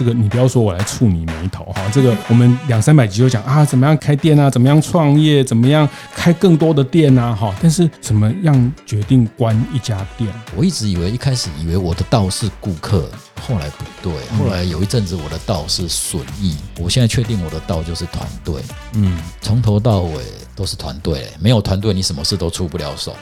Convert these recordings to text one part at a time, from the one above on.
这个你不要说我来触你眉头哈，这个我们两三百集就讲啊，怎么样开店啊，怎么样创业，怎么样开更多的店啊哈，但是怎么样决定关一家店？我一直以为一开始以为我的道是顾客，后来不对，后来有一阵子我的道是损益，我现在确定我的道就是团队，嗯，从头到尾都是团队，没有团队你什么事都出不了手。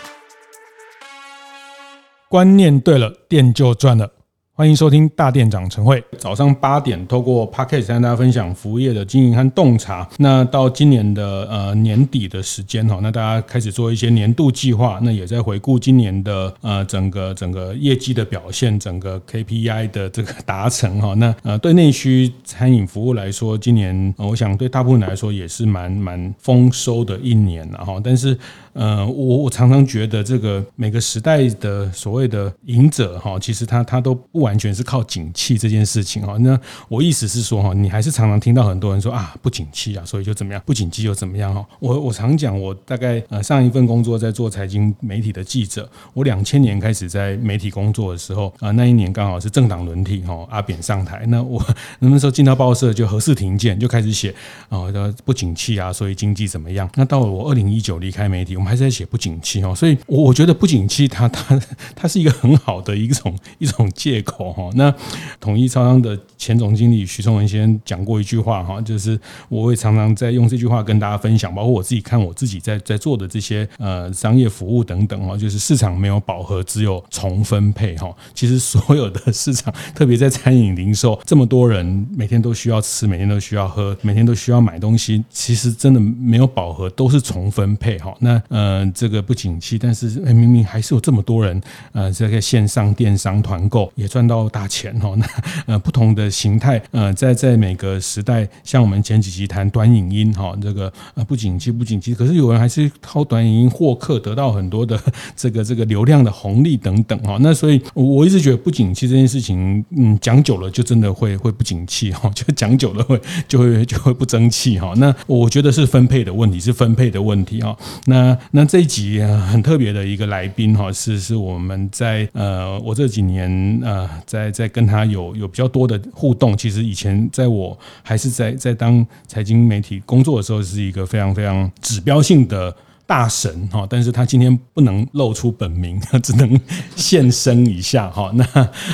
观念对了，店就赚了。欢迎收听大店长晨会。早上八点，透过 Podcast 跟大家分享服务业的经营和洞察。那到今年的呃年底的时间哈，那大家开始做一些年度计划，那也在回顾今年的呃整个整个业绩的表现，整个 KPI 的这个达成哈。那呃对内需餐饮服务来说，今年我想对大部分来说也是蛮蛮丰收的一年了哈。但是呃我我常常觉得这个每个时代的所谓的赢者哈，其实他他都不完全是靠景气这件事情哈，那我意思是说哈，你还是常常听到很多人说啊，不景气啊，所以就怎么样，不景气又怎么样哈。我我常讲，我大概呃上一份工作在做财经媒体的记者，我两千年开始在媒体工作的时候啊，那一年刚好是政党轮替哈，阿扁上台，那我 那时候进到报社就核四停见，就开始写啊，不景气啊，所以经济怎么样？那到了我二零一九离开媒体，我还是在写不景气哦，所以我我觉得不景气它 它它是一个很好的一种 一种借口。哦，那统一超商的前总经理徐崇文先讲过一句话哈，就是我会常常在用这句话跟大家分享，包括我自己看我自己在在做的这些呃商业服务等等哈，就是市场没有饱和，只有重分配哈。其实所有的市场，特别在餐饮零售，这么多人每天都需要吃，每天都需要喝，每天都需要买东西，其实真的没有饱和，都是重分配哈。那呃这个不景气，但是明明还是有这么多人呃这个线上电商团购也赚到大钱哈，那呃不同的形态呃在在每个时代，像我们前几集谈短影音哈，这个呃不景气不景气，可是有人还是靠短影音获客，得到很多的 这个这个流量的红利等等哈。那所以我一直觉得不景气这件事情，嗯讲久了就真的会会不景气哈，就讲久了会就会就会不争气哈。那我觉得是分配的问题，是分配的问题哈。那那这一集很特别的一个来宾哈，是是我们在呃我这几年啊在。在跟他有有比较多的互动，其实以前在我还是在在当财经媒体工作的时候，是一个非常非常指标性的。大神哈，但是他今天不能露出本名，他 只能现身一下哈。那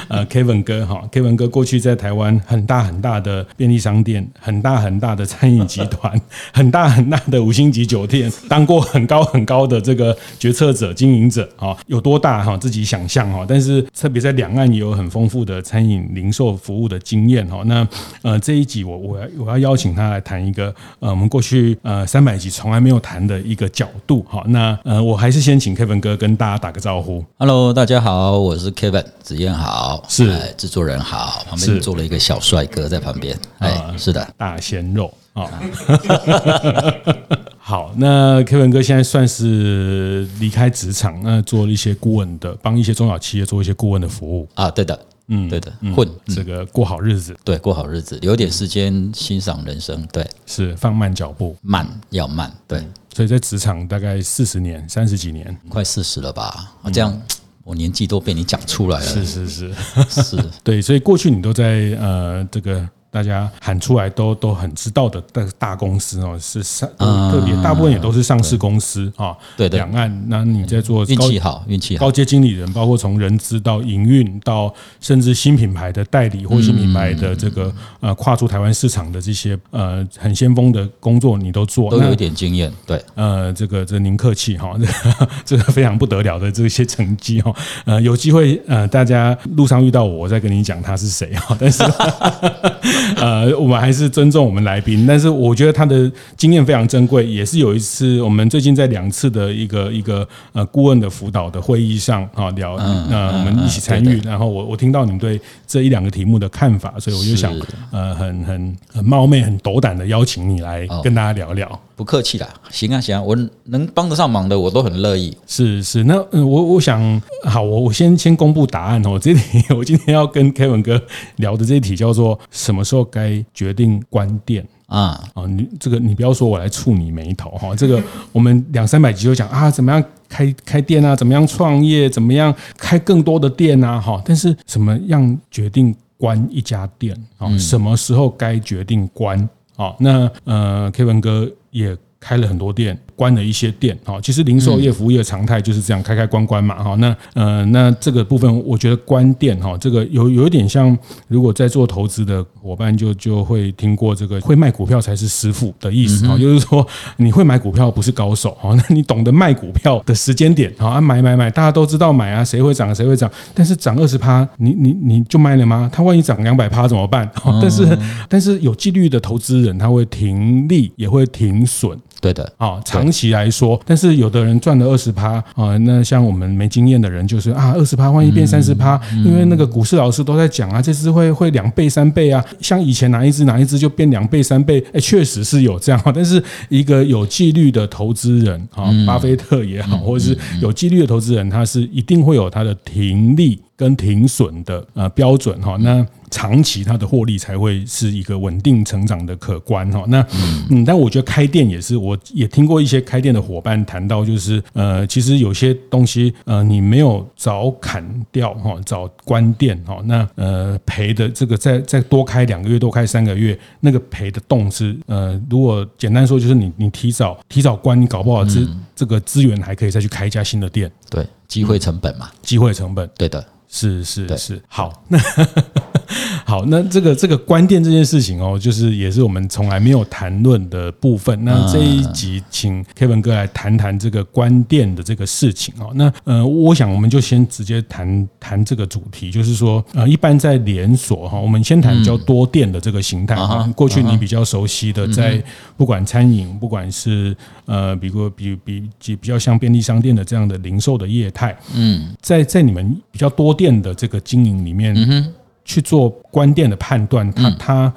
呃，Kevin 哥哈，Kevin 哥过去在台湾很大很大的便利商店，很大很大的餐饮集团，很大很大的五星级酒店，当过很高很高的这个决策者、经营者啊，有多大哈？自己想象哈。但是特别在两岸也有很丰富的餐饮零售服务的经验哈。那呃，这一集我我要我要邀请他来谈一个呃，我们过去呃三百集从来没有谈的一个角度。好，那呃，我还是先请 Kevin 哥跟大家打个招呼。Hello，大家好，我是 Kevin 子燕好，是制作人好，旁边坐了一个小帅哥在旁边，哎，是的，大鲜肉啊。好，那 Kevin 哥现在算是离开职场，那做了一些顾问的，帮一些中小企业做一些顾问的服务啊，对的。嗯，对的，混这个过好日子，对，过好日子，留点时间欣赏人生，对，是放慢脚步，慢要慢，对，所以在职场大概四十年，三十几年，快四十了吧？这样我年纪都被你讲出来了，是是是 是，对，所以过去你都在呃这个。大家喊出来都都很知道的大大公司哦，是上特别大部分也都是上市公司啊。对的，两岸，那你在做运气好，运气好，高阶经理人，包括从人资到营运到甚至新品牌的代理或新品牌的这个呃跨出台湾市场的这些呃很先锋的工作，你都做，都有一点经验。对，呃，这个这您客气哈，这个非常不得了的这些成绩哈。呃，有机会呃，大家路上遇到我，我再跟你讲他是谁哈。但是。呃，我们还是尊重我们来宾，但是我觉得他的经验非常珍贵，也是有一次我们最近在两次的一个一个呃顾问的辅导的会议上啊聊，那我们一起参与，然后我我听到你们对这一两个题目的看法，所以我就想呃很很很冒昧、很斗胆的邀请你来跟大家聊聊。不客气啦，行啊行啊，我能帮得上忙的我都很乐意。是是，那我我想好，我我先先公布答案哦。这题我今天要跟 Kevin 哥聊的这一题叫做什么时候该决定关店啊啊，你这个你不要说我来触你眉头哈，这个我们两三百集就讲啊，怎么样开开店啊，怎么样创业，怎么样开更多的店啊，哈，但是怎么样决定关一家店啊？什么时候该决定关？好，那呃，Kevin 哥也开了很多店。关了一些店，哈，其实零售业、服务业的常态就是这样，开开关关嘛，哈。那呃，那这个部分，我觉得关店，哈，这个有有一点像，如果在做投资的伙伴就就会听过这个，会卖股票才是师傅的意思，哈，就是说你会买股票不是高手，哈，那你懂得卖股票的时间点，啊，买买买，大家都知道买啊，谁会涨谁会涨，但是涨二十趴，你你你就卖了吗？他万一涨两百趴怎么办？但是但是有纪律的投资人，他会停利也会停损，对的，啊，长期来说。但是有的人赚了二十趴啊，那像我们没经验的人就是啊，二十趴万一变三十趴，因为那个股市老师都在讲啊，这支会会两倍三倍啊，像以前哪一只哪一只就变两倍三倍，哎，确实是有这样。但是一个有纪律的投资人啊，巴菲特也好，或者是有纪律的投资人，他是一定会有他的停利跟停损的呃标准哈。那长期它的获利才会是一个稳定成长的可观哈。那嗯，但我觉得开店也是，我也听过一些开店的伙伴谈到，就是呃，其实有些东西呃，你没有早砍掉哈，早关店哈，那呃赔的这个再再多开两个月，多开三个月，那个赔的洞是呃，如果简单说就是你你提早提早关，你搞不好这这个资源还可以再去开一家新的店。对，机会成本嘛，机会成本，对的，是是是，好那。好，那这个这个关店这件事情哦，就是也是我们从来没有谈论的部分。那这一集请 Kevin 哥来谈谈这个关店的这个事情哦。那呃，我想我们就先直接谈谈这个主题，就是说呃，一般在连锁哈，我们先谈比较多店的这个形态哈。过去你比较熟悉的，在不管餐饮，不管是呃，比如比比比比较像便利商店的这样的零售的业态，嗯，在在你们比较多店的这个经营里面。去做关店的判断，它它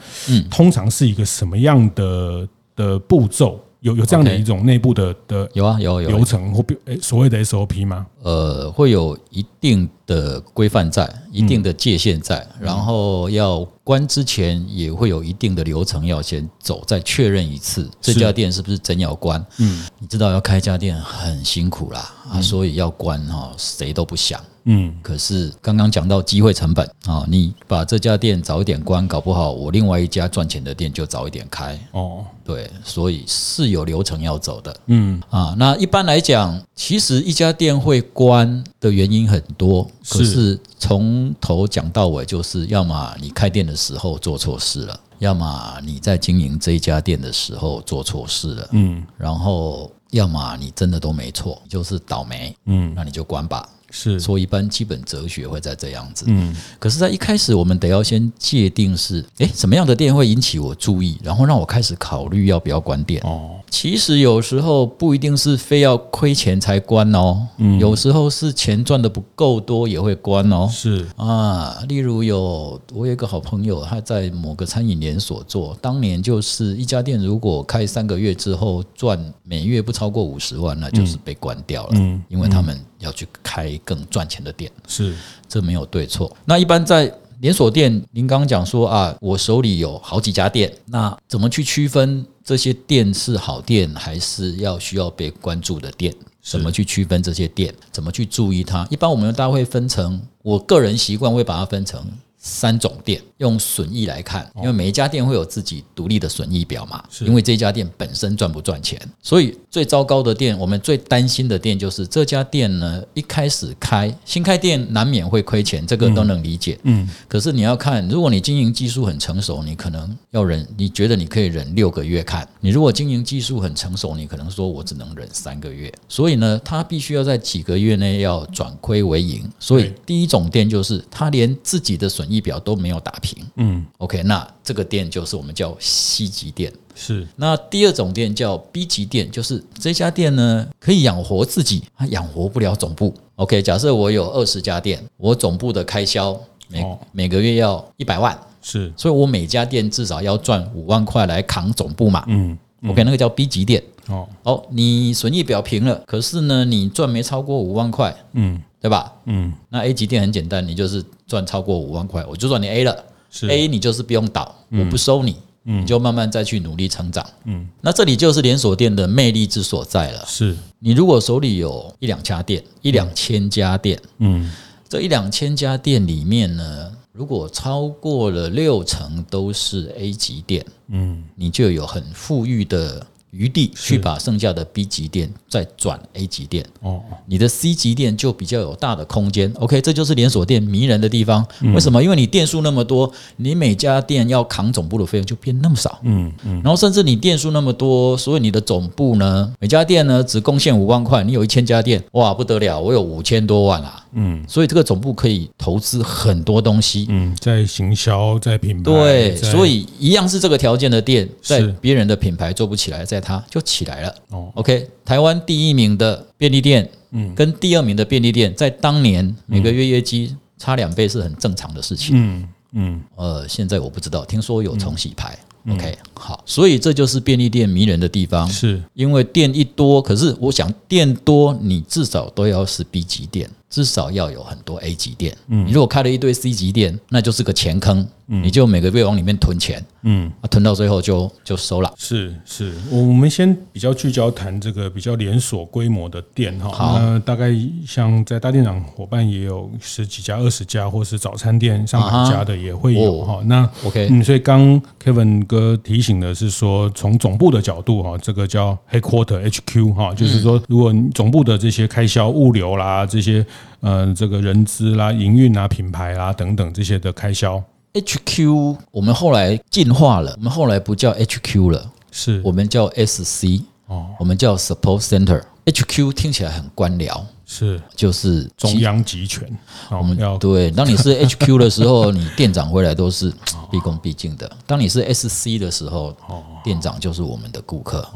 通常是一个什么样的的步骤？有有这样的一种内部的的有啊有有流程或所谓的 SOP 吗？呃，会有一定的规范在，一定的界限在，然后要关之前也会有一定的流程要先走，再确认一次。这家店是不是真要关。嗯，你知道要开一家店很辛苦啦啊，所以要关哈，谁都不想。嗯，可是刚刚讲到机会成本啊，你把这家店早一点关，搞不好我另外一家赚钱的店就早一点开。哦，对，所以是有流程要走的。嗯啊，那一般来讲，其实一家店会关的原因很多，可是从头讲到尾，就是要么你开店的时候做错事了，要么你在经营这一家店的时候做错事了。嗯，然后要么你真的都没错，就是倒霉。嗯，那你就关吧。是。所以一般基本哲学会在这样子，嗯，可是，在一开始我们得要先界定是，诶，什么样的店会引起我注意，然后让我开始考虑要不要关店。哦，其实有时候不一定是非要亏钱才关哦，嗯，有时候是钱赚的不够多也会关哦。是。啊，例如有我有一个好朋友，他在某个餐饮连锁做，当年就是一家店，如果开三个月之后赚每月不超过五十万，那就是被关掉了，嗯，因为他们。要去开更赚钱的店，是这没有对错。那一般在连锁店，您刚刚讲说啊，我手里有好几家店，那怎么去区分这些店是好店，还是要需要被关注的店？怎么去区分这些店？怎么去注意它？一般我们大家会分成，我个人习惯会把它分成。三种店用损益来看，因为每一家店会有自己独立的损益表嘛。因为这家店本身赚不赚钱，所以最糟糕的店，我们最担心的店就是这家店呢，一开始开新开店难免会亏钱，这个都能理解。嗯，可是你要看，如果你经营技术很成熟，你可能要忍，你觉得你可以忍六个月看。你如果经营技术很成熟，你可能说我只能忍三个月。所以呢，他必须要在几个月内要转亏为盈。所以第一种店就是他连自己的损益表都没有打平，嗯，OK，那这个店就是我们叫 C 级店，是。那第二种店叫 B 级店，就是这家店呢可以养活自己，它养活不了总部。OK，假设我有二十家店，我总部的开销每、哦、每个月要一百万，是，所以我每家店至少要赚五万块来扛总部嘛，嗯，嗯，OK，那个叫 B 级店，哦，哦，你损益表平了，可是呢你赚没超过五万块，嗯。对吧？嗯，那 A 级店很简单，你就是赚超过五万块，我就算你 A 了，是。A 你就是不用倒，我不收你，嗯，你就慢慢再去努力成长，嗯，那这里就是连锁店的魅力之所在了。是。你如果手里有一两家店，一两千家店，嗯，这一两千家店里面呢，如果超过了六成都是 A 级店，嗯，你就有很富裕的。余地去把剩下的 B 级店再转 A 级店哦，你的 C 级店就比较有大的空间。OK，这就是连锁店迷人的地方。为什么？因为你店数那么多，你每家店要扛总部的费用就变那么少。嗯嗯。然后甚至你店数那么多，所以你的总部呢，每家店呢只贡献五万块。你有一千家店，哇，不得了，我有五千多万啊。嗯。所以这个总部可以投资很多东西。嗯，在行销，在品牌。对，所以一样是这个条件的店，在别人的品牌做不起来，在它就起来了。哦，OK，台湾第一名的便利店，嗯，跟第二名的便利店，在当年每个月业绩差两倍是很正常的事情。嗯嗯，呃，现在我不知道，听说有重洗牌。OK，好，所以这就是便利店迷人的地方，是因为店一多，可是我想店多，你至少都要是 B 级店。至少要有很多 A 级店，嗯，你如果开了一堆 C 级店，那就是个钱坑，嗯，你就每个月往里面囤钱，嗯，啊，囤到最后就就收了。是是，我们先比较聚焦谈这个比较连锁规模的店哈，好，那大概像在大店长伙伴也有十几家、二十家，或是早餐店上百家的也会有哈。那 OK，嗯，所以刚 Kevin 哥提醒的是说，从总部的角度哈，这个叫 Headquarter HQ 哈，就是说，如果你总部的这些开销、物流啦这些。嗯，这个人资啦、营运啊、品牌啦等等这些的开销，HQ 我们后来进化了，我们后来不叫 HQ 了，是。我们叫 SC 哦，我们叫 Support Center。HQ 听起来很官僚，是。就是中央集权。我们要。对，当你是 HQ 的时候，你店长回来都是毕恭毕敬的；当你是 SC 的时候，店长就是我们的顾客。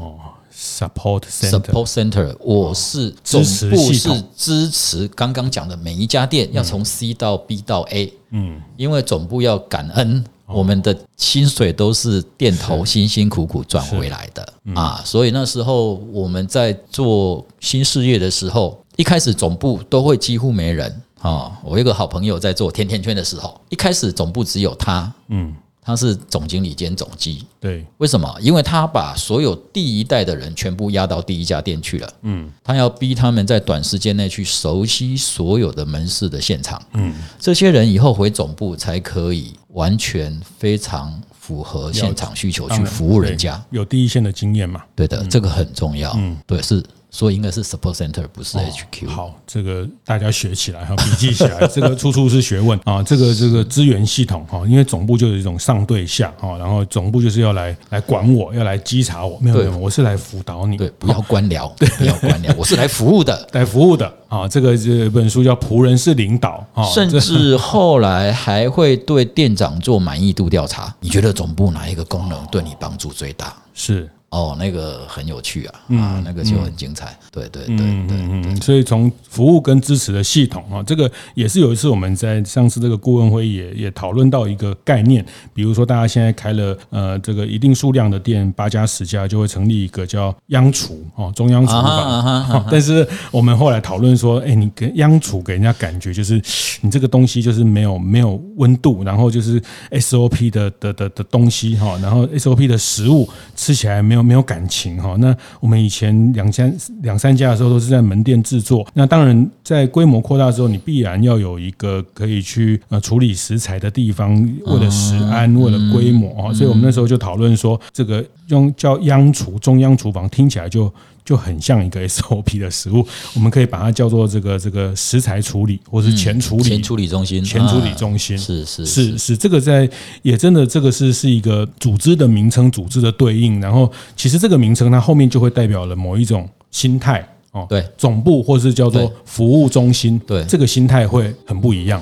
Support Support Center，我是总部是支持刚刚讲的每一家店要从 C 到 B 到 A，嗯，因为总部要感恩我们的薪水都是店头辛辛苦苦赚回来的啊，所以那时候我们在做新事业的时候，一开始总部都会几乎没人。啊。我一个好朋友在做甜甜圈的时候，一开始总部只有他，嗯。他是总经理兼总机，对，为什么？因为他把所有第一代的人全部压到第一家店去了，嗯，他要逼他们在短时间内去熟悉所有的门市的现场，嗯，这些人以后回总部才可以完全非常符合现场需求去服务人家，有第一线的经验嘛？对的，这个很重要，嗯，对是。所以应该是 support center，不是 HQ。好，这个大家学起来哈，笔记起来，这个处处是学问啊。这个这个资源系统哈，因为总部就是一种上对下哈，然后总部就是要来来管我，要来稽查我。没有没有，我是来辅导你，对，不要官僚，对，不要官僚，我是来服务的，来服务的啊。这个这本书叫《仆人是领导》啊，甚至 后来还会对店长做满意度调查。你觉得总部哪一个功能对你帮助最大？是。哦，那个很有趣啊，啊，那个就很精彩，对对对对对。所以从服务跟支持的系统啊，这个也是有一次我们在上次这个顾问会议也也讨论到一个概念，比如说大家现在开了呃这个一定数量的店，八家十家就会成立一个叫央厨哦，中央厨房。但是我们后来讨论说，哎，你跟央厨给人家感觉就是你这个东西就是没有没有温度，然后就是 SOP 的的的的东西哈，然后 SOP 的食物吃起来没有。没有感情哈，那我们以前两三两三家的时候都是在门店制作，那当然在规模扩大之后，你必然要有一个可以去呃处理食材的地方，为了食安，为了规模啊，所以我们那时候就讨论说，这个用叫央厨中央厨房听起来就。就很像一个 SOP 的食物，我们可以把它叫做这个这个食材处理，或是前处理、前处理中心、前处理中心，是是是是。这个在也真的这个是是一个组织的名称，组织的对应，然后其实这个名称它后面就会代表了某一种心态哦，对，总部或是叫做服务中心，对，这个心态会很不一样。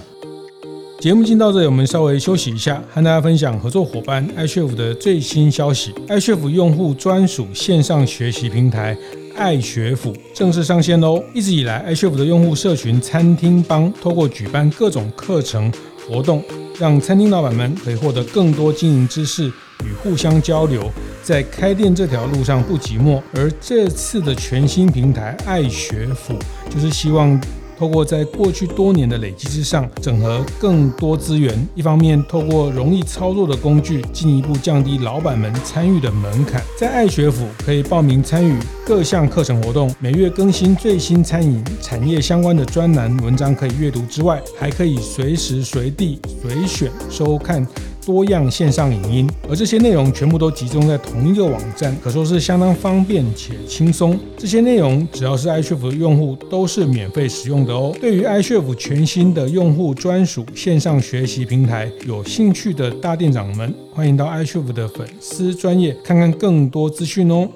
节目进到这里，我们稍微休息一下，和大家分享合作伙伴 iCHEF 的最新消息。iCHEF 用户专属线上学习平台爱学府正式上线喽！一直以来，iCHEF 的用户社群餐厅帮透过举办各种课程活动，让餐厅老板们可以获得更多经营知识与互相交流，在开店这条路上不寂寞。而这次的全新平台爱学府，就是希望。透过在过去多年的累积之上，整合更多资源，一方面透过容易操作的工具，进一步降低老板们参与的门槛。在爱学府可以报名参与各项课程活动，每月更新最新餐饮产业相关的专栏文章可以阅读之外，还可以随时随地随选收看。多样线上影音，而这些内容全部都集中在同一个网站，可说是相当方便且轻松。这些内容只要是 iChef 的用户都是免费使用的哦。对于 iChef 全新的用户专属线上学习平台，有兴趣的大店长们，欢迎到 iChef 的粉丝专业看看更多资讯哦。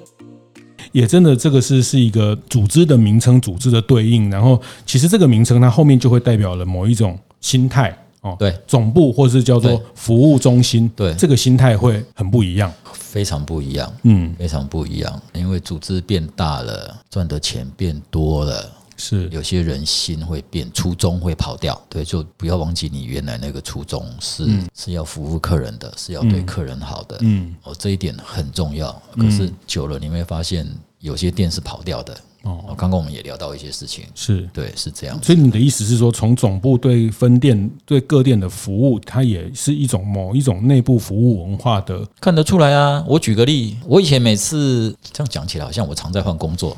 也真的，这个是是一个组织的名称，组织的对应，然后其实这个名称它后面就会代表了某一种心态。哦，对，总部或是叫做服务中心，对，这个心态会很不一样，非常不一样，嗯，非常不一样，因为组织变大了，赚的钱变多了，是。有些人心会变，初衷会跑掉，对，就不要忘记你原来那个初衷是、嗯、是要服务客人的，是要对客人好的，嗯，哦，这一点很重要，可是久了你会发现有些店是跑掉的。哦，刚刚我们也聊到一些事情，是对，是这样。所以你的意思是说，从总部对分店、对各店的服务，它也是一种某一种内部服务文化的，看得出来啊。我举个例，我以前每次这样讲起来，好像我常在换工作。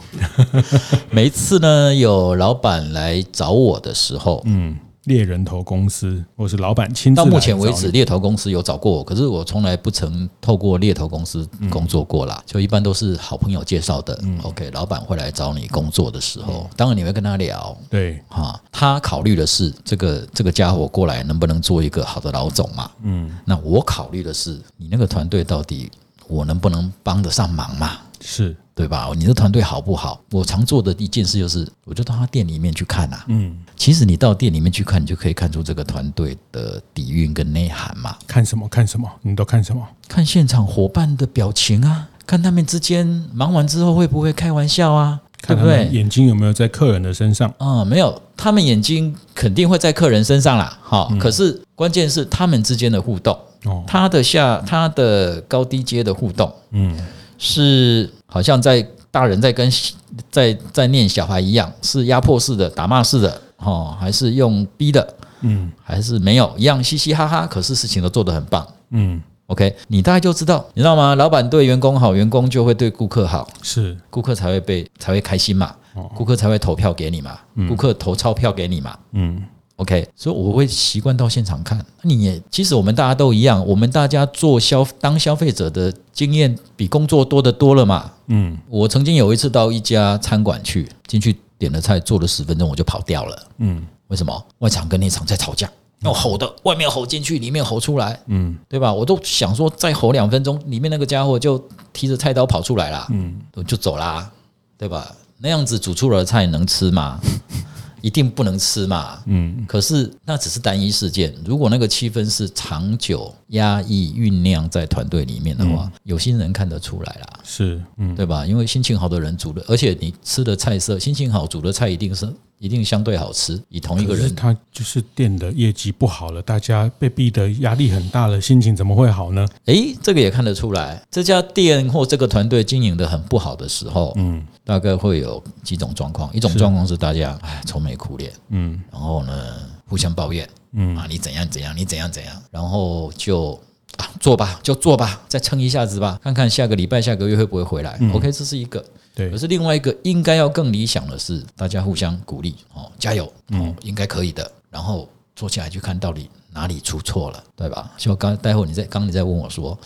每一次呢，有老板来找我的时候，嗯。猎人头公司，或是老板亲自到目前为止，猎头公司有找过我，可是我从来不曾透过猎头公司工作过啦。就一般都是好朋友介绍的。OK，老板会来找你工作的时候，当然你会跟他聊。对，哈，他考虑的是这个这个家伙过来能不能做一个好的老总嘛？嗯，那我考虑的是你那个团队到底我能不能帮得上忙嘛？是。对吧？你的团队好不好？我常做的一件事就是，我就到他店里面去看呐。嗯，其实你到店里面去看，你就可以看出这个团队的底蕴跟内涵嘛。看什么？看什么？你都看什么？看现场伙伴的表情啊，看他们之间忙完之后会不会开玩笑啊？对不对？眼睛有没有在客人的身上？啊、嗯，没有，他们眼睛肯定会在客人身上啦。好，可是关键是他们之间的互动。哦，他的下，他的高低阶的互动。嗯。是好像在大人在跟在在念小孩一样，是压迫式的、打骂式的，哦，还是用逼的？嗯，还是没有一样嘻嘻哈哈，可是事情都做得很棒。嗯，OK，你大概就知道，你知道吗？老板对员工好，员工就会对顾客好，是顾客才会被才会开心嘛，顾客才会投票给你嘛，顾客投钞票给你嘛，嗯。OK，所以我会习惯到现场看。你也其实我们大家都一样，我们大家做消当消费者的经验比工作多得多了嘛。嗯，我曾经有一次到一家餐馆去，进去点了菜，做了十分钟我就跑掉了。嗯，为什么？外场跟内场在吵架，要吼的，外面吼进去，里面吼出来。嗯，对吧？我都想说再吼两分钟，里面那个家伙就提着菜刀跑出来了。嗯，我就走啦，对吧？那样子煮出来的菜能吃吗？一定不能吃嘛，嗯，可是那只是单一事件。如果那个气氛是长久压抑酝酿在团队里面的话，有心人看得出来啦，是，嗯，对吧？因为心情好的人煮的，而且你吃的菜色，心情好煮的菜一定是。一定相对好吃。以同一个人，他就是店的业绩不好了，大家被逼的压力很大了，心情怎么会好呢？诶，这个也看得出来，这家店或这个团队经营的很不好的时候，嗯，大概会有几种状况。一种状况是大家哎愁眉苦脸，嗯，然后呢互相抱怨，嗯啊你怎样怎样，你怎样怎样，然后就啊做吧，就做吧，再撑一下子吧，看看下个礼拜、下个月会不会回来。嗯、OK，这是一个。对，可是另外一个应该要更理想的是，大家互相鼓励哦，加油哦，应该可以的。然后坐下来去看到底哪里出错了，对吧？就刚待会你在刚你在问我说，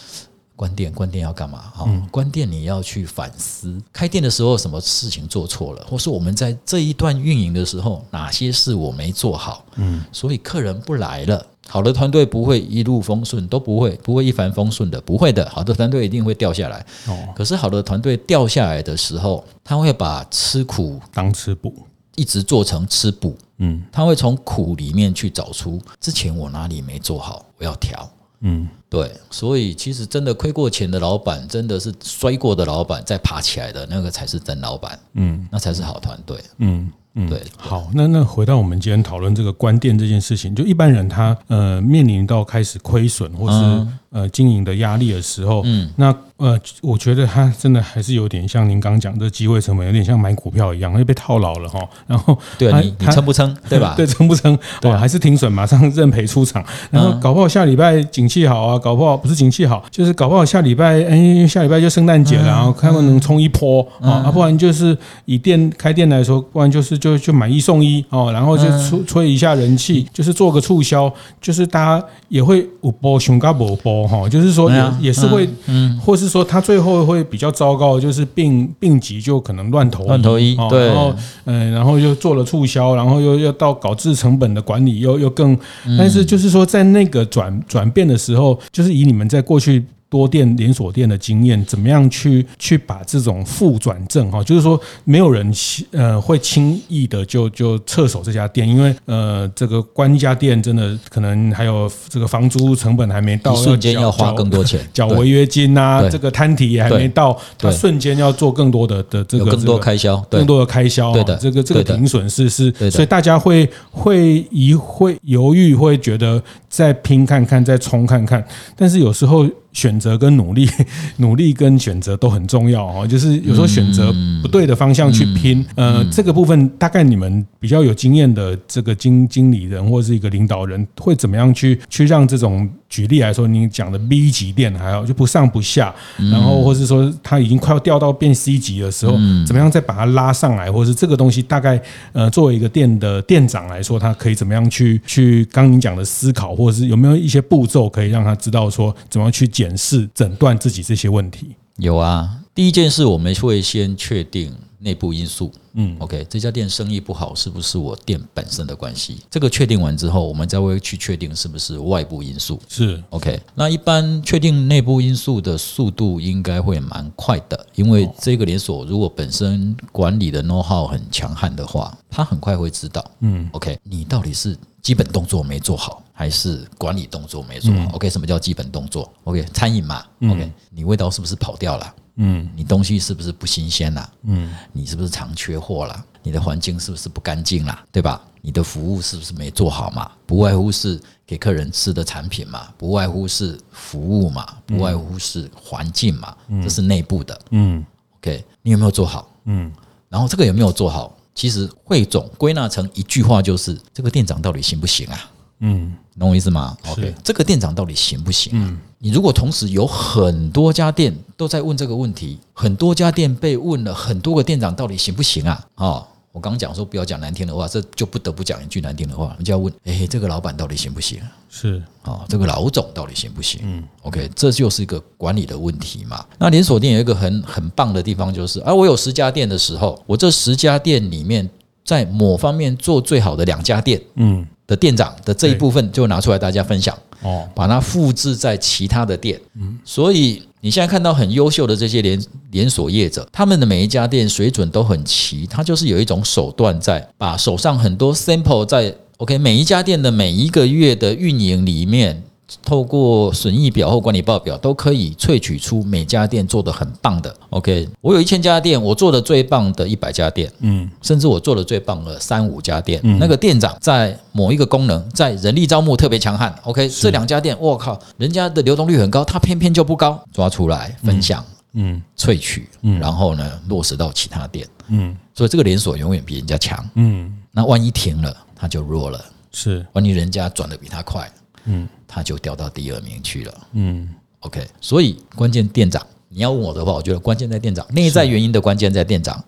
关店关店要干嘛？哈，关店你要去反思，开店的时候什么事情做错了，或是我们在这一段运营的时候哪些事我没做好，嗯，所以客人不来了。好的团队不会一路风顺，都不会，不会一帆风顺的，不会的。好的团队一定会掉下来。哦，可是好的团队掉下来的时候，他会把吃苦当吃补，一直做成吃补。嗯，他会从苦里面去找出之前我哪里没做好，我要调。嗯，对，所以其实真的亏过钱的老板，真的是摔过的老板再爬起来的那个才是真老板，嗯，那才是好团队，嗯。嗯，对，好，那那回到我们今天讨论这个关店这件事情，就一般人他呃面临到开始亏损或是、嗯、呃经营的压力的时候，嗯，那呃我觉得他真的还是有点像您刚讲的机会成本，有点像买股票一样，会被套牢了哈。然后对你你撑不撑，对吧？对，撑不撑？对，还是停损，马上认赔出场。然后搞不好下礼拜景气好啊，搞不好不是景气好，就是搞不好下礼拜哎下礼拜就圣诞节了，然后看能能冲一波啊，啊不然就是以店开店来说，不然就是就就买一送。一哦，然后就吹吹一下人气，就是做个促销，就是大家也会有波熊嘎波波哈，就是说也也是会，嗯，或是说他最后会比较糟糕，就是病病急就可能乱投乱投医，对，然后嗯，然后又做了促销，然后又要到搞制成本的管理，又又更，但是就是说在那个转转变的时候，就是以你们在过去。多店连锁店的经验，怎么样去去把这种负转正哈？就是说，没有人呃会轻易的就就撤手这家店，因为呃这个关一家店真的可能还有这个房租成本还没到，瞬间要花更多钱，缴违约金呐，这个摊体也还没到，他瞬间要做更多的的这个更多开销，更多的开销，对的，这个这个停损是是，所以大家会会疑会犹豫，会觉得再拼看看，再冲看看，但是有时候。选择跟努力，努力跟选择都很重要哦。就是有时候选择不对的方向去拼，呃，这个部分大概你们比较有经验的这个经经理人或是一个领导人会怎么样去去让这种。举例来说，你讲的 B 级店还好，就不上不下，然后或是说他已经快要掉到变 C 级的时候，怎么样再把它拉上来，或是这个东西大概呃，作为一个店的店长来说，他可以怎么样去去刚您讲的思考，或者是有没有一些步骤可以让他知道说怎么去检视诊断自己这些问题？有啊，第一件事我们会先确定。内部因素，嗯，OK，这家店生意不好，是不是我店本身的关系？这个确定完之后，我们再会去确定是不是外部因素。是 OK，那一般确定内部因素的速度应该会蛮快的，因为这个连锁如果本身管理的 know how 很强悍的话，他很快会知道，嗯，OK，你到底是基本动作没做好，还是管理动作没做好？OK，什么叫基本动作？OK，餐饮嘛，OK，你味道是不是跑掉了？嗯，你东西是不是不新鲜啦？嗯，你是不是常缺货啦？你的环境是不是不干净啦？对吧？你的服务是不是没做好嘛？不外乎是给客人吃的产品嘛，不外乎是服务嘛，不外乎是环境嘛，这是内部的。嗯，OK，你有没有做好？嗯，然后这个有没有做好？其实汇总归纳成一句话就是：这个店长到底行不行啊？嗯，懂我意思吗？OK，这个店长到底行不行？嗯，你如果同时有很多家店都在问这个问题，很多家店被问了很多个店长到底行不行啊？啊，我刚讲说不要讲难听的话，这就不得不讲一句难听的话，你就要问：哎，这个老板到底行不行？是啊，这个老总到底行不行？嗯，OK，这就是一个管理的问题嘛。那连锁店有一个很很棒的地方，就是啊，我有十家店的时候，我这十家店里面，在某方面做最好的两家店，嗯。的店长的这一部分就拿出来大家分享哦，把它复制在其他的店，嗯，所以你现在看到很优秀的这些连连锁业者，他们的每一家店水准都很齐，他就是有一种手段在把手上很多 sample 在 OK 每一家店的每一个月的运营里面。透过损益表或管理报表，都可以萃取出每家店做的很棒的。OK，我有一千家店，我做的最棒的一百家店，嗯，甚至我做的最棒的三五家店，嗯，那个店长在某一个功能，在人力招募特别强悍。OK，这两家店，我靠，人家的流动率很高，他偏偏就不高，抓出来分享，嗯，萃取，嗯，然后呢，落实到其他店，嗯，所以这个连锁永远比人家强，嗯，那万一停了，他就弱了，是，万一人家转的比他快。嗯，他就掉到第二名去了。嗯，OK，所以关键店长，你要问我的话，我觉得关键在店长，内在原因的关键在店长。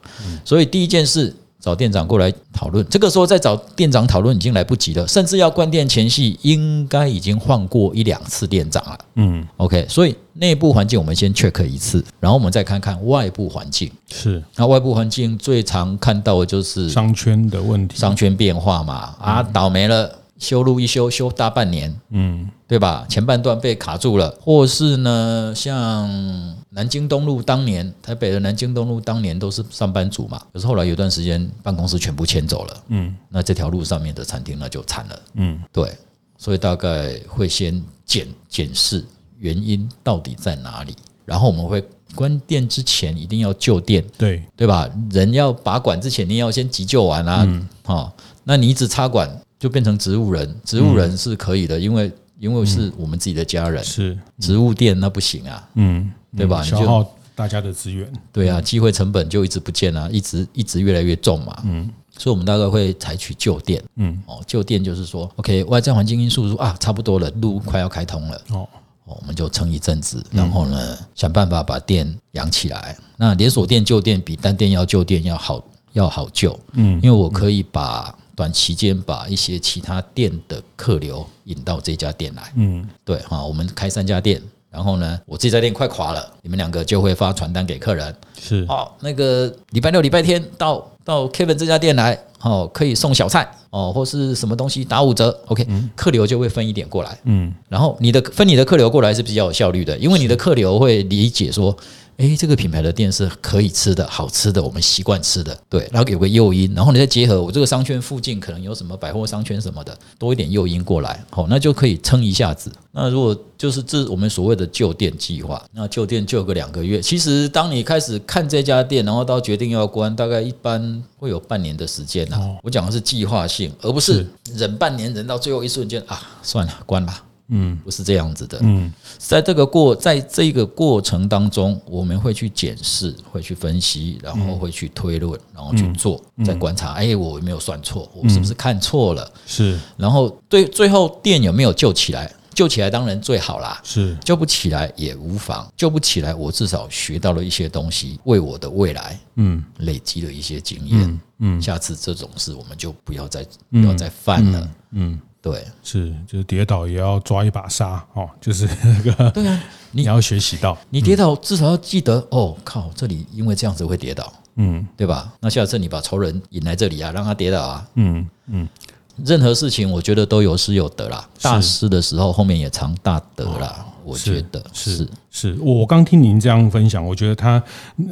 所以第一件事找店长过来讨论，这个时候再找店长讨论已经来不及了，甚至要关店前夕应该已经换过一两次店长了。嗯，OK，所以内部环境我们先 check 一次，然后我们再看看外部环境。是，那外部环境最常看到的就是商圈的问题，商圈变化嘛，啊，倒霉了。修路一修修大半年，嗯，对吧？前半段被卡住了，或是呢，像南京东路当年，台北的南京东路当年都是上班族嘛，可是后来有段时间办公室全部迁走了，嗯，那这条路上面的餐厅那就惨了，嗯，对，所以大概会先检检视原因到底在哪里，然后我们会关店之前一定要救店，对。对吧？人要拔管之前，你要先急救完啊，嗯。哦，那你一直插管就变成植物人，植物人是可以的，因为因为是我们自己的家人，是。植物店那不行啊，嗯，对吧？消耗大家的资源，对啊，机会成本就一直不见啊，一直一直越来越重嘛，嗯。所以，我们大概会采取旧店，嗯，哦，旧店就是说，OK，外在环境因素说啊，差不多了，路快要开通了，哦，哦，我们就撑一阵子，然后呢，想办法把店养起来。那连锁店旧店比单店要旧店要好，要好救，嗯，因为我可以把短期间把一些其他店的客流引到这家店来，嗯，对，哈，我们开三家店，然后呢，我这家店快垮了，你们两个就会发传单给客人，是，哦，那个礼拜六、礼拜天到。到 Kevin 这家店来，哦，可以送小菜哦，或是什么东西打五折，OK，客流就会分一点过来，嗯，然后你的分你的客流过来是比较有效率的，因为你的客流会理解说。诶，这个品牌的店是可以吃的，好吃的，我们习惯吃的，对。然后有个诱因，然后你再结合我这个商圈附近可能有什么百货商圈什么的，多一点诱因过来，好，那就可以撑一下子。那如果就是这我们所谓的旧店计划，那旧店旧个两个月，其实当你开始看这家店，然后到决定要关，大概一般会有半年的时间呐。我讲的是计划性，而不是忍半年忍到最后一瞬间啊，算了，关吧。嗯，不是这样子的。嗯，在这个过，在这个过程当中，我们会去检视，会去分析，然后会去推论，然后去做，再观察。哎，我有没有算错？我是不是看错了？是。然后对，最后店有没有救起来？救起来当然最好啦。是。救不起来也无妨，救不起来，我至少学到了一些东西，为我的未来，嗯，累积了一些经验。嗯，下次这种事我们就不要再不要再犯了。嗯。对，是，就是跌倒也要抓一把沙哦，就是那个，对啊，你要学习到，你跌倒至少要记得哦，靠，这里因为这样子会跌倒，嗯，对吧？那下次你把仇人引来这里啊，让他跌倒啊，嗯嗯，任何事情我觉得都有失有得啦，大失的时候后面也藏大得啦，我觉得是。是，是。我刚听您这样分享，我觉得他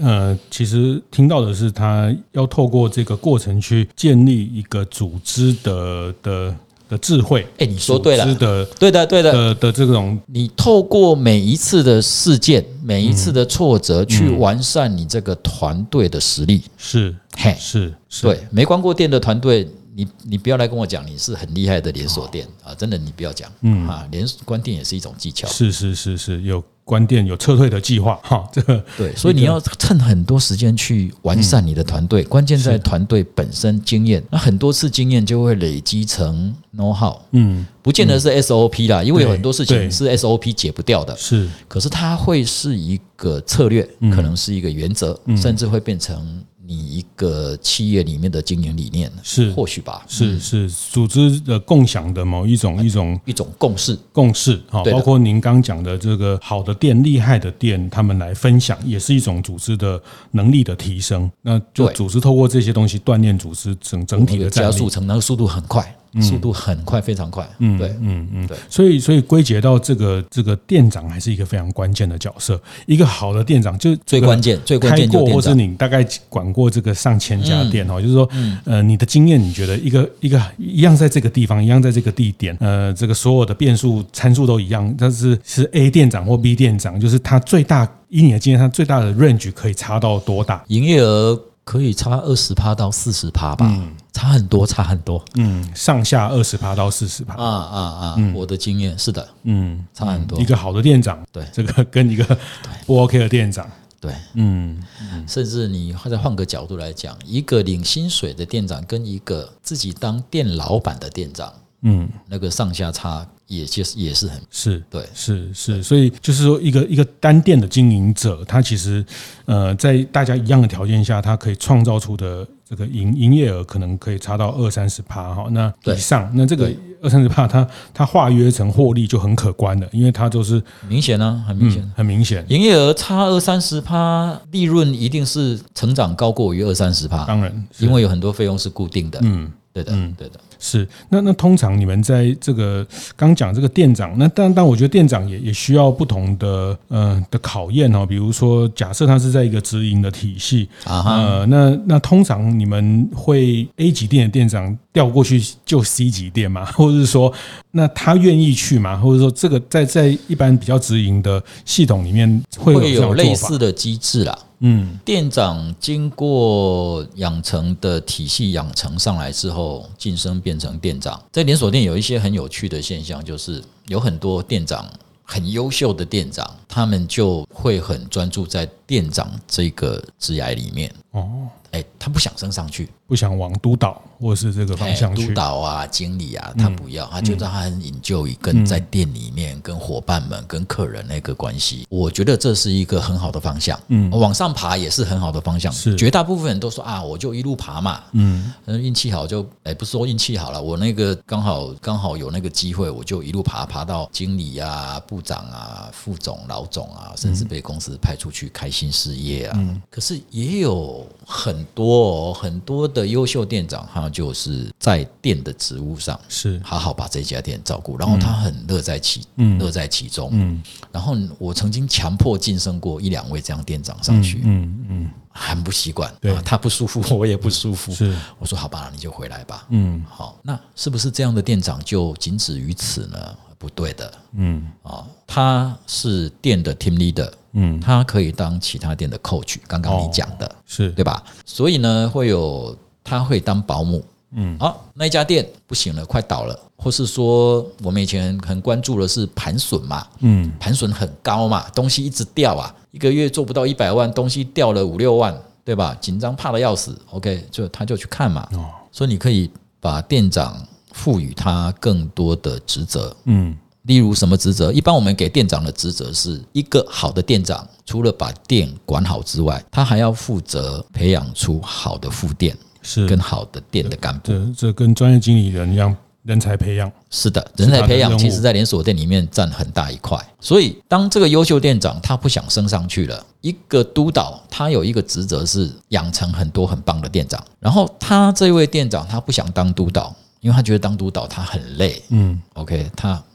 呃，其实听到的是他要透过这个过程去建立一个组织的的。的智慧，哎，你说对了，的，对的，对的，的的这种，你透过每一次的事件，每一次的挫折，去完善你这个团队的实力，是，嘿，是，对，没关过店的团队，你你不要来跟我讲你是很厉害的连锁店啊，真的，你不要讲，嗯。啊，连关店也是一种技巧，是是是是有。关店有撤退的计划，哈，这个对，所以你要趁很多时间去完善你的团队，关键在团队本身经验，那很多次经验就会累积成 know how，嗯，不见得是 SOP 啦，因为有很多事情是 SOP 解不掉的，是，可是它会是一个策略，可能是一个原则，甚至会变成。你一个企业里面的经营理念是或许吧，是是组织的共享的某一种一种一种共识。共识哈，包括您刚讲的这个好的店厉害的店，他们来分享也是一种组织的能力的提升。那就组织透过这些东西锻炼组织整整体的加速成长，那个速度很快。速度很快，非常快。嗯，对，嗯嗯，对。所以，所以归结到这个这个店长还是一个非常关键的角色。一个好的店长就最关键，最关键就或是你大概管过这个上千家店哦，就是说，呃，你的经验，你觉得一个一个一样在这个地方，一样在这个地点，呃，这个所有的变数参数都一样，但是是 A 店长或 B 店长，就是他最大以你的经验，他最大的 range 可以差到多大？营业额可以差二十趴到四十趴吧。嗯差很多，差很多。嗯，上下二十趴到四十趴。啊啊啊！我的经验是的，嗯，差很多。一个好的店长，对这个跟一个不 OK 的店长，对，嗯，甚至你再换个角度来讲，一个领薪水的店长跟一个自己当店老板的店长，嗯，那个上下差。也其实也是很是对，是是，所以就是说，一个一个单店的经营者，他其实呃，在大家一样的条件下，他可以创造出的这个营营业额可能可以差到二三十趴哈，那以上，那这个二三十趴，他他化约成获利就很可观的，因为他就是明显啊，很明显，很明显，营业额差二三十趴，利润一定是成长高过于二三十趴，当然，因为有很多费用是固定的，嗯。对的，嗯，对的。是，那那通常你们在这个刚讲这个店长，那但但我觉得店长也也需要不同的呃的考验哦。比如说，假设他是在一个直营的体系啊，呃，那那通常你们会 A 级店的店长调过去就 C 级店嘛？或者是说，那他愿意去嘛？或者说，这个在在一般比较直营的系统里面会有，会有类似的机制啦。嗯，店长经过养成的体系养成上来之后，晋升变成店长。在连锁店有一些很有趣的现象，就是有很多店长很优秀的店长，他们就会很专注在店长这个职涯里面。哦。哎，他不想升上去，不想往督导或是这个方向去。督导啊，经理啊，他不要，嗯、他就让他很 enjoy 跟在店里面、嗯、跟伙伴们、跟客人那个关系。我觉得这是一个很好的方向。嗯，往上爬也是很好的方向。是，绝大部分人都说啊，我就一路爬嘛。嗯，运气好就，哎，不是说运气好了，我那个刚好刚好有那个机会，我就一路爬爬到经理啊、部长啊、副总、老总啊，甚至被公司派出去开新事业啊。嗯，可是也有很很多很多的优秀店长，他就是在店的职务上是好好把这家店照顾，然后他很乐在其乐在其中。嗯，然后我曾经强迫晋升过一两位这样店长上去，嗯嗯，很不习惯，对，他不舒服，我也不舒服。是，我说好吧，你就回来吧。嗯，好，那是不是这样的店长就仅止于此呢？不对的。嗯，啊，他是店的 team leader。嗯，他可以当其他店的 coach，刚刚你讲的、哦、是对吧？所以呢，会有他会当保姆。嗯，好、啊，那一家店不行了，快倒了，或是说我们以前很关注的是盘损嘛，嗯，盘损很高嘛，东西一直掉啊，一个月做不到一百万，东西掉了五六万，对吧？紧张怕的要死。OK，就他就去看嘛。哦，所以你可以把店长赋予他更多的职责。嗯。例如什么职责？一般我们给店长的职责是一个好的店长，除了把店管好之外，他还要负责培养出好的副店，是跟好的店的干部。这这跟专业经理人一样，人才培养是的，人才培养其实在连锁店里面占很大一块。所以当这个优秀店长他不想升上去了，一个督导他有一个职责是养成很多很棒的店长，然后他这位店长他不想当督导，因为他觉得当督导他很累。嗯，OK，他。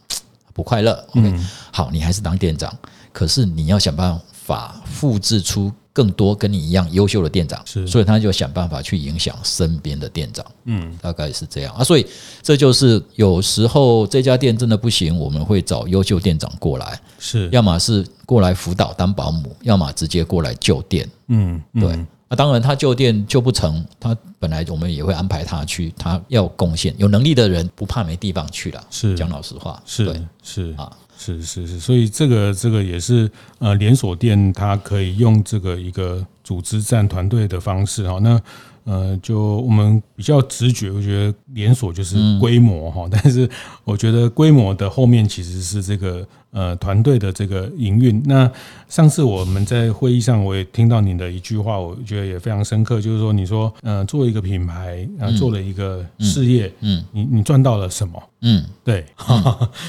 不快乐，OK，好，你还是当店长，可是你要想办法复制出更多跟你一样优秀的店长，是，所以他就想办法去影响身边的店长，嗯，大概是这样。啊，所以这就是有时候这家店真的不行，我们会找优秀店长过来，是，要么是过来辅导当保姆，要么直接过来救店，嗯，对。那当然，他旧店救不成，他本来我们也会安排他去，他要贡献，有能力的人不怕没地方去了。是。讲老实话，是对。是。啊，是是是，所以这个这个也是呃连锁店，它可以用这个一个组织战团队的方式哈。那呃，就我们比较直觉，我觉得连锁就是规模哈，但是我觉得规模的后面其实是这个。呃，团队的这个营运。那上次我们在会议上，我也听到你的一句话，我觉得也非常深刻，就是说，你说，呃，做一个品牌，呃，做了一个事业，嗯，你你赚到了什么？嗯，对，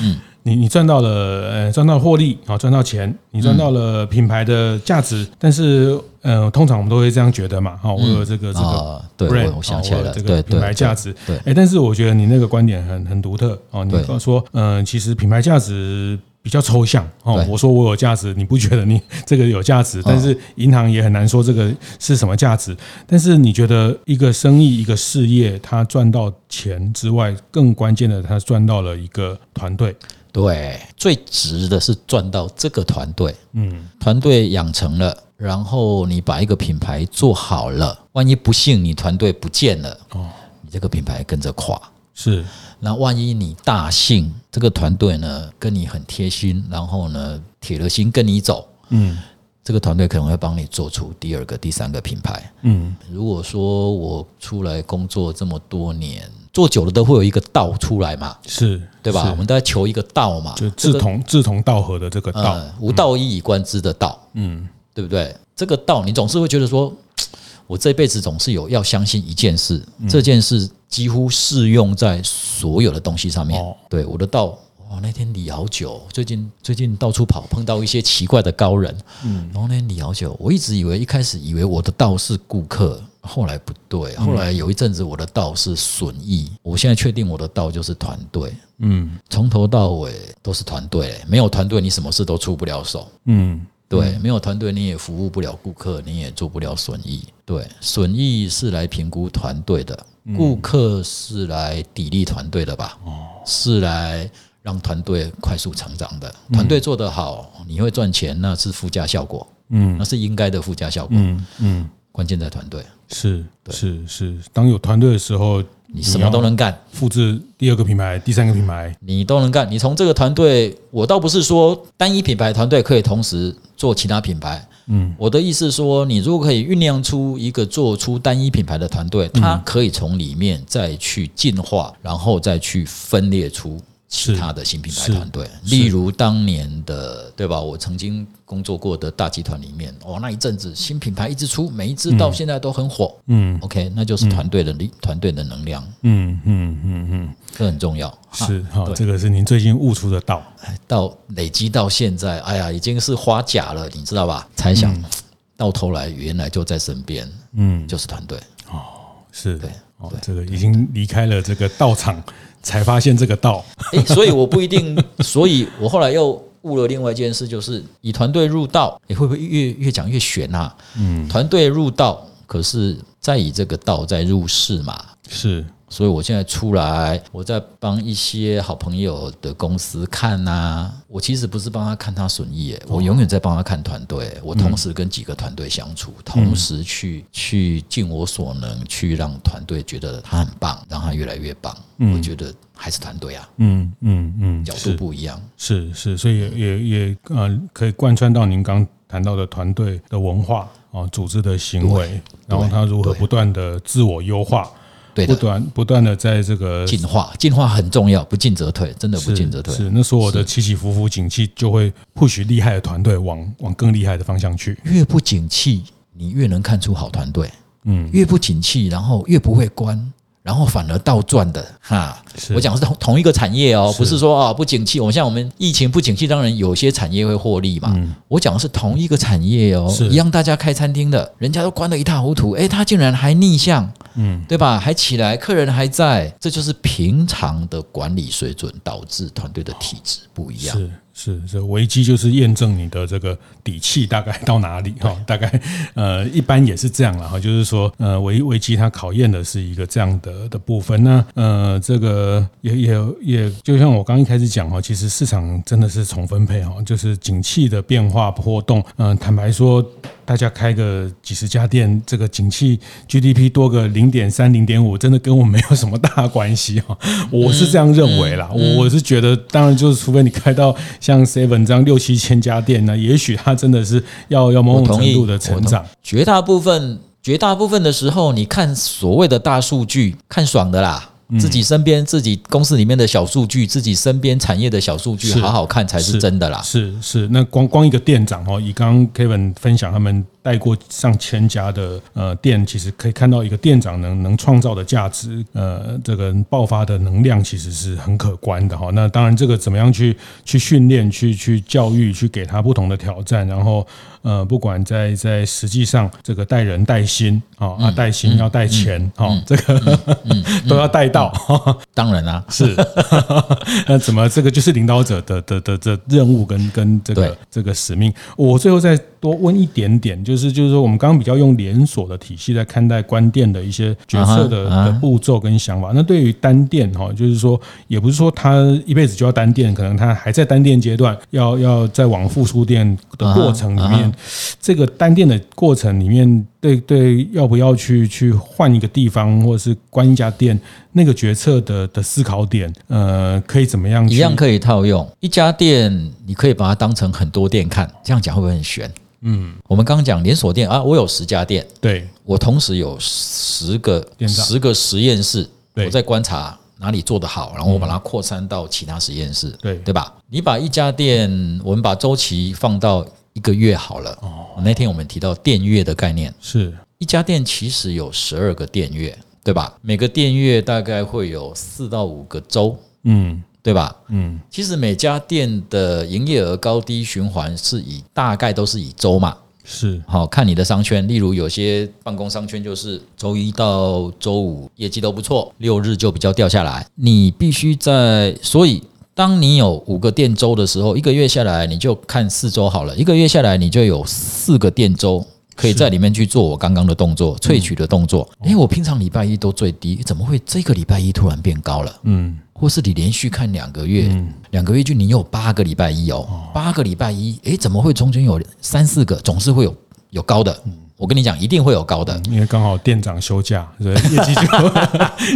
嗯，你你赚到了，呃，赚到获利，啊，赚到钱，你赚到了品牌的价值。但是，呃，通常我们都会这样觉得嘛，哈，我有这个这个，对，我想起来了，这个品牌价值，对，哎，但是我觉得你那个观点很很独特，哦，你说，嗯，其实品牌价值。比较抽象哦，我说我有价值，你不觉得你 这个有价值？但是银行也很难说这个是什么价值。但是你觉得一个生意、一个事业，它赚到钱之外，更关键的，它赚到了一个团队。对，最值的是赚到这个团队。嗯，团队养成了，然后你把一个品牌做好了，万一不幸你团队不见了，哦，你这个品牌跟着垮。是。那万一你大幸，这个团队呢跟你很贴心，然后呢铁了心跟你走，嗯，这个团队可能会帮你做出第二个、第三个品牌，嗯。如果说我出来工作这么多年，做久了都会有一个道出来嘛，是对吧？我们都在求一个道嘛，就志同志同道合的这个道，无道一以贯之的道，嗯，对不对？这个道你总是会觉得说。我这辈子总是有要相信一件事，这件事几乎适用在所有的东西上面。对，我的道，哇，那天理好久，最近最近到处跑，碰到一些奇怪的高人，嗯，然后那天理好久，我一直以为一开始以为我的道是顾客。后来不对，后来有一阵子我的道是损益，我现在确定我的道就是团队。嗯，从头到尾都是团队，没有团队你什么事都出不了手。嗯，对，没有团队你也服务不了顾客，你也做不了损益。对，损益是来评估团队的，顾客是来砥砺团队的吧？哦，是来让团队快速成长的。团队做得好，你会赚钱，那是附加效果。嗯，那是应该的附加效果。嗯嗯，关键在团队。是是是，当有团队的时候，你什么都能干，复制第二个品牌、第三个品牌，你都能干。你从这个团队，我倒不是说单一品牌团队可以同时做其他品牌。嗯，我的意思是说，你如果可以酝酿出一个做出单一品牌的团队，它可以从里面再去进化，然后再去分裂出。其他的新品牌团队，例如当年的对吧？我曾经工作过的大集团里面，哦，那一阵子新品牌一直出，每一支到现在都很火。嗯，OK，那就是团队的力，团队的能量。嗯嗯嗯嗯，这很重要。是好，这个是您最近悟出的道，到累积到现在，哎呀，已经是花甲了，你知道吧？才想到头来，原来就在身边。嗯，就是团队。哦，是对，哦，这个已经离开了这个道场。才发现这个道，哎，所以我不一定，所以我后来又悟了另外一件事，就是以团队入道，你会不会越越讲越玄啊？嗯，团队入道，可是再以这个道再入世嘛？是。所以我现在出来，我在帮一些好朋友的公司看呐。我其实不是帮他看他损益，我永远在帮他看团队。我同时跟几个团队相处，同时去去尽我所能去让团队觉得他很棒，让他越来越棒。我觉得还是团队啊，嗯嗯嗯，角度不一样，是是，所以也也呃可以贯穿到您刚谈到的团队的文化啊，组织的行为，然后他如何不断的自我优化。对，不断不断的在这个进化，进化很重要，不进则退，真的不进则退。是，那所有的起起伏伏，景气就会 push 厉害的团队往往更厉害的方向去。越不景气，你越能看出好团队。嗯，越不景气，然后越不会关。然后反而倒赚的哈，我讲的是同同一个产业哦，不是说啊不景气。我像我们疫情不景气，当然有些产业会获利嘛。我讲的是同一个产业哦，一样大家开餐厅的，人家都关得一塌糊涂，哎，他竟然还逆向，嗯，对吧？还起来，客人还在，这就是平常的管理水准导致团队的体质不一样。是，这危机就是验证你的这个底气大概到哪里 哈，大概呃一般也是这样了哈，就是说呃危危机它考验的是一个这样的的部分。那呃这个也也也就像我刚一开始讲哈，其实市场真的是重分配哈，就是景气的变化波动。嗯，坦白说。大家开个几十家店，这个景气 GDP 多个零点三、零点五，真的跟我没有什么大关系哈。我是这样认为啦，我是觉得，当然就是除非你开到像 Seven 这样六七千家店呢，也许它真的是要要某种程度的成长。绝大部分、绝大部分的时候，你看所谓的大数据，看爽的啦。自己身边、自己公司里面的小数据，自己身边产业的小数据，好好看才是真的啦。是是，是，那光光一个店长哦，以刚刚 Kevin 分享他们。带过上千家的呃店，其实可以看到一个店长能能创造的价值，呃，这个爆发的能量其实是很可观的哈。那当然，这个怎么样去去训练、去去教育、去给他不同的挑战，然后呃，不管在在实际上这个带人带心啊，啊带心要带钱哈，这个 都要带到。当然啦，是那怎么这个就是领导者的的的的任务跟跟这个这个使命。我最后再多问一点点，就是。就是就是说，我们刚刚比较用连锁的体系在看待关店的一些决策的的步骤跟想法。那对于单店哈，就是说，也不是说他一辈子就要单店，可能他还在单店阶段，要要在往复数店的过程里面，这个单店的过程里面，对对，要不要去去换一个地方，或者是关一家店，那个决策的的思考点，呃，可以怎么样？一样可以套用一家店，你可以把它当成很多店看，这样讲会不会很玄？嗯，我们刚刚讲连锁店啊，我有十家店，对，我同时有十个十个实验室，我在观察哪里做得好，然后我把它扩散到其他实验室，对。对吧？你把一家店，我们把周期放到一个月好了。哦，那天我们提到电月的概念，是。一家店其实有十二个电月，对吧？每个电月大概会有四到五个周，嗯。对吧？嗯，其实每家店的营业额高低循环是以大概都是以周嘛，是好看你的商圈。例如有些办公商圈就是周一到周五业绩都不错，六日就比较掉下来。你必须在，所以当你有五个店周的时候，一个月下来你就看四周好了。一个月下来你就有四个店周。可以在里面去做我刚刚的动作，萃取的动作。诶，我平常礼拜一都最低，怎么会这个礼拜一突然变高了？嗯，或是你连续看两个月，两个月就你有八个礼拜一哦，八个礼拜一，诶，怎么会中间有三四个总是会有有高的？我跟你讲，一定会有高的，因为刚好店长休假，所以业绩就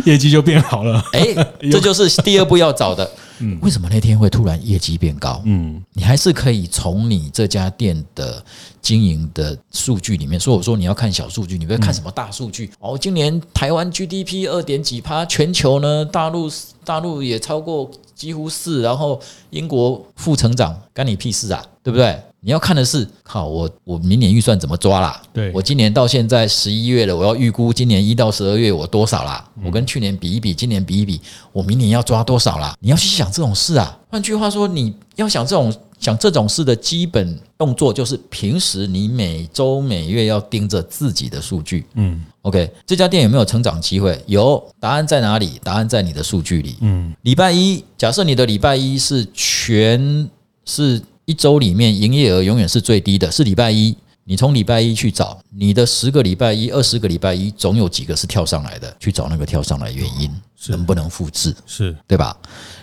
业绩就变好了。诶，这就是第二步要找的。嗯，为什么那天会突然业绩变高？嗯，你还是可以从你这家店的经营的数据里面，所以我说你要看小数据，你不要看什么大数据。哦，今年台湾 GDP 二点几趴，全球呢，大陆大陆也超过几乎四，然后英国负成长，干你屁事啊，对不对？你要看的是，靠我我明年预算怎么抓啦？对，我今年到现在十一月了，我要预估今年一到十二月我多少啦？我跟去年比一比，今年比一比，我明年要抓多少啦？你要去想这种事啊。换句话说，你要想这种想这种事的基本动作，就是平时你每周每月要盯着自己的数据。嗯，OK，这家店有没有成长机会？有，答案在哪里？答案在你的数据里。嗯，礼拜一，假设你的礼拜一是全是。一周里面营业额永远是最低的，是礼拜一。你从礼拜一去找你的十个礼拜一、二十个礼拜一，总有几个是跳上来的。去找那个跳上来原因，能不能复制？是对吧？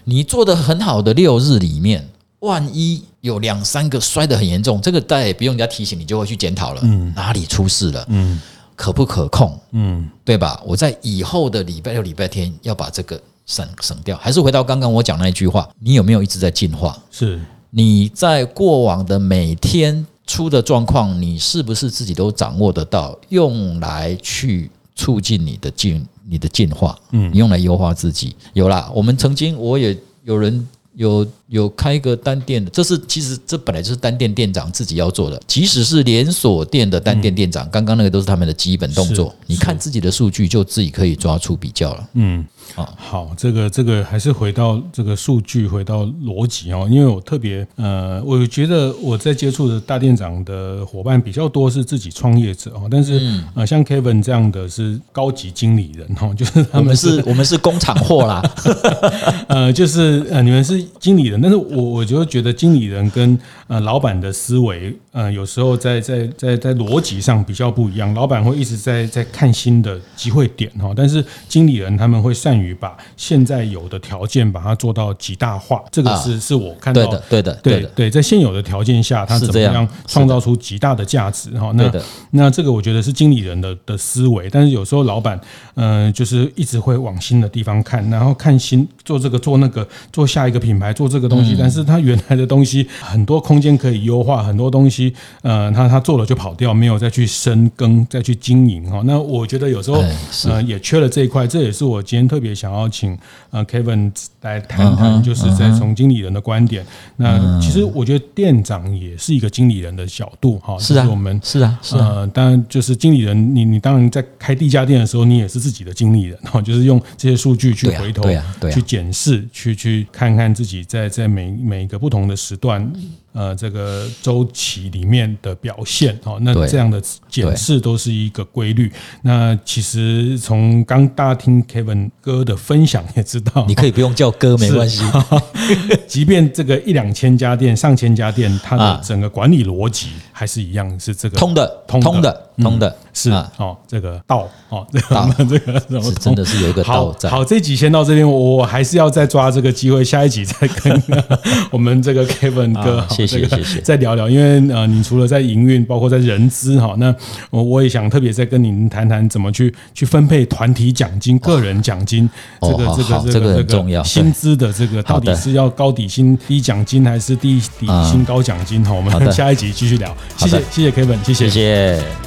你做的很好的六日里面，万一有两三个摔得很严重，这个再也不用人家提醒，你就会去检讨了。嗯，哪里出事了？嗯，可不可控？嗯，对吧？我在以后的礼拜六、礼拜天要把这个省省掉。还是回到刚刚我讲那句话，你有没有一直在进化？是。你在过往的每天出的状况，你是不是自己都掌握得到？用来去促进你的进、你的进化，嗯，用来优化自己。有啦，我们曾经我也有人有有开一个单店的，这是其实这本来就是单店店长自己要做的。即使是连锁店的单店店长，刚刚那个都是他们的基本动作。你看自己的数据，就自己可以抓出比较了。嗯。啊，好，这个这个还是回到这个数据，回到逻辑哦。因为我特别呃，我觉得我在接触的大店长的伙伴比较多是自己创业者哦，但是呃，像 Kevin 这样的是高级经理人哦，就是他们是我们是，我们是工厂货啦，呃，就是呃，你们是经理人，但是我我就觉得经理人跟呃老板的思维呃，有时候在在在在逻辑上比较不一样，老板会一直在在看新的机会点哈，但是经理人他们会善于。把现在有的条件把它做到极大化，这个是是我看到的，对的，对的，对，在现有的条件下，他怎么样创造出极大的价值？哈，那那这个我觉得是经理人的的思维，但是有时候老板，嗯，就是一直会往新的地方看，然后看新做这个做那个做下一个品牌做这个东西，但是他原来的东西很多空间可以优化，很多东西，呃，他他做了就跑掉，没有再去深耕再去经营哈。那我觉得有时候，呃，也缺了这一块，这也是我今天特别。想要请呃 Kevin 来谈谈，就是在从经理人的观点。那其实我觉得店长也是一个经理人的角度哈。是啊，我们是啊，呃，当然就是经理人，你你当然在开第一家店的时候，你也是自己的经理人哈，就是用这些数据去回头去检视，去去看看自己在在每每一个不同的时段。呃，这个周期里面的表现，哦，那这样的检视都是一个规律。那其实从刚大家听 Kevin 哥的分享也知道，你可以不用叫哥，没关系。即便这个一两千家店、上千家店，它的整个管理逻辑还是一样，是这个通的，通的，通的。是哦，这个道哦，这个 这个是真的是有一个道在。好，这集先到这边，我还是要再抓这个机会，下一集再跟 我们这个 Kevin 哥，谢谢谢谢，再聊聊。因为呃，你除了在营运，包括在人资哈，那我我也想特别再跟您谈谈怎么去去分配团体奖金、个人奖金，这个这个这个这个，薪资的这个到底是要高底薪低奖金，还是低底薪高奖金？哈，我们下一集继续聊。谢谢谢谢 Kevin，谢谢谢谢。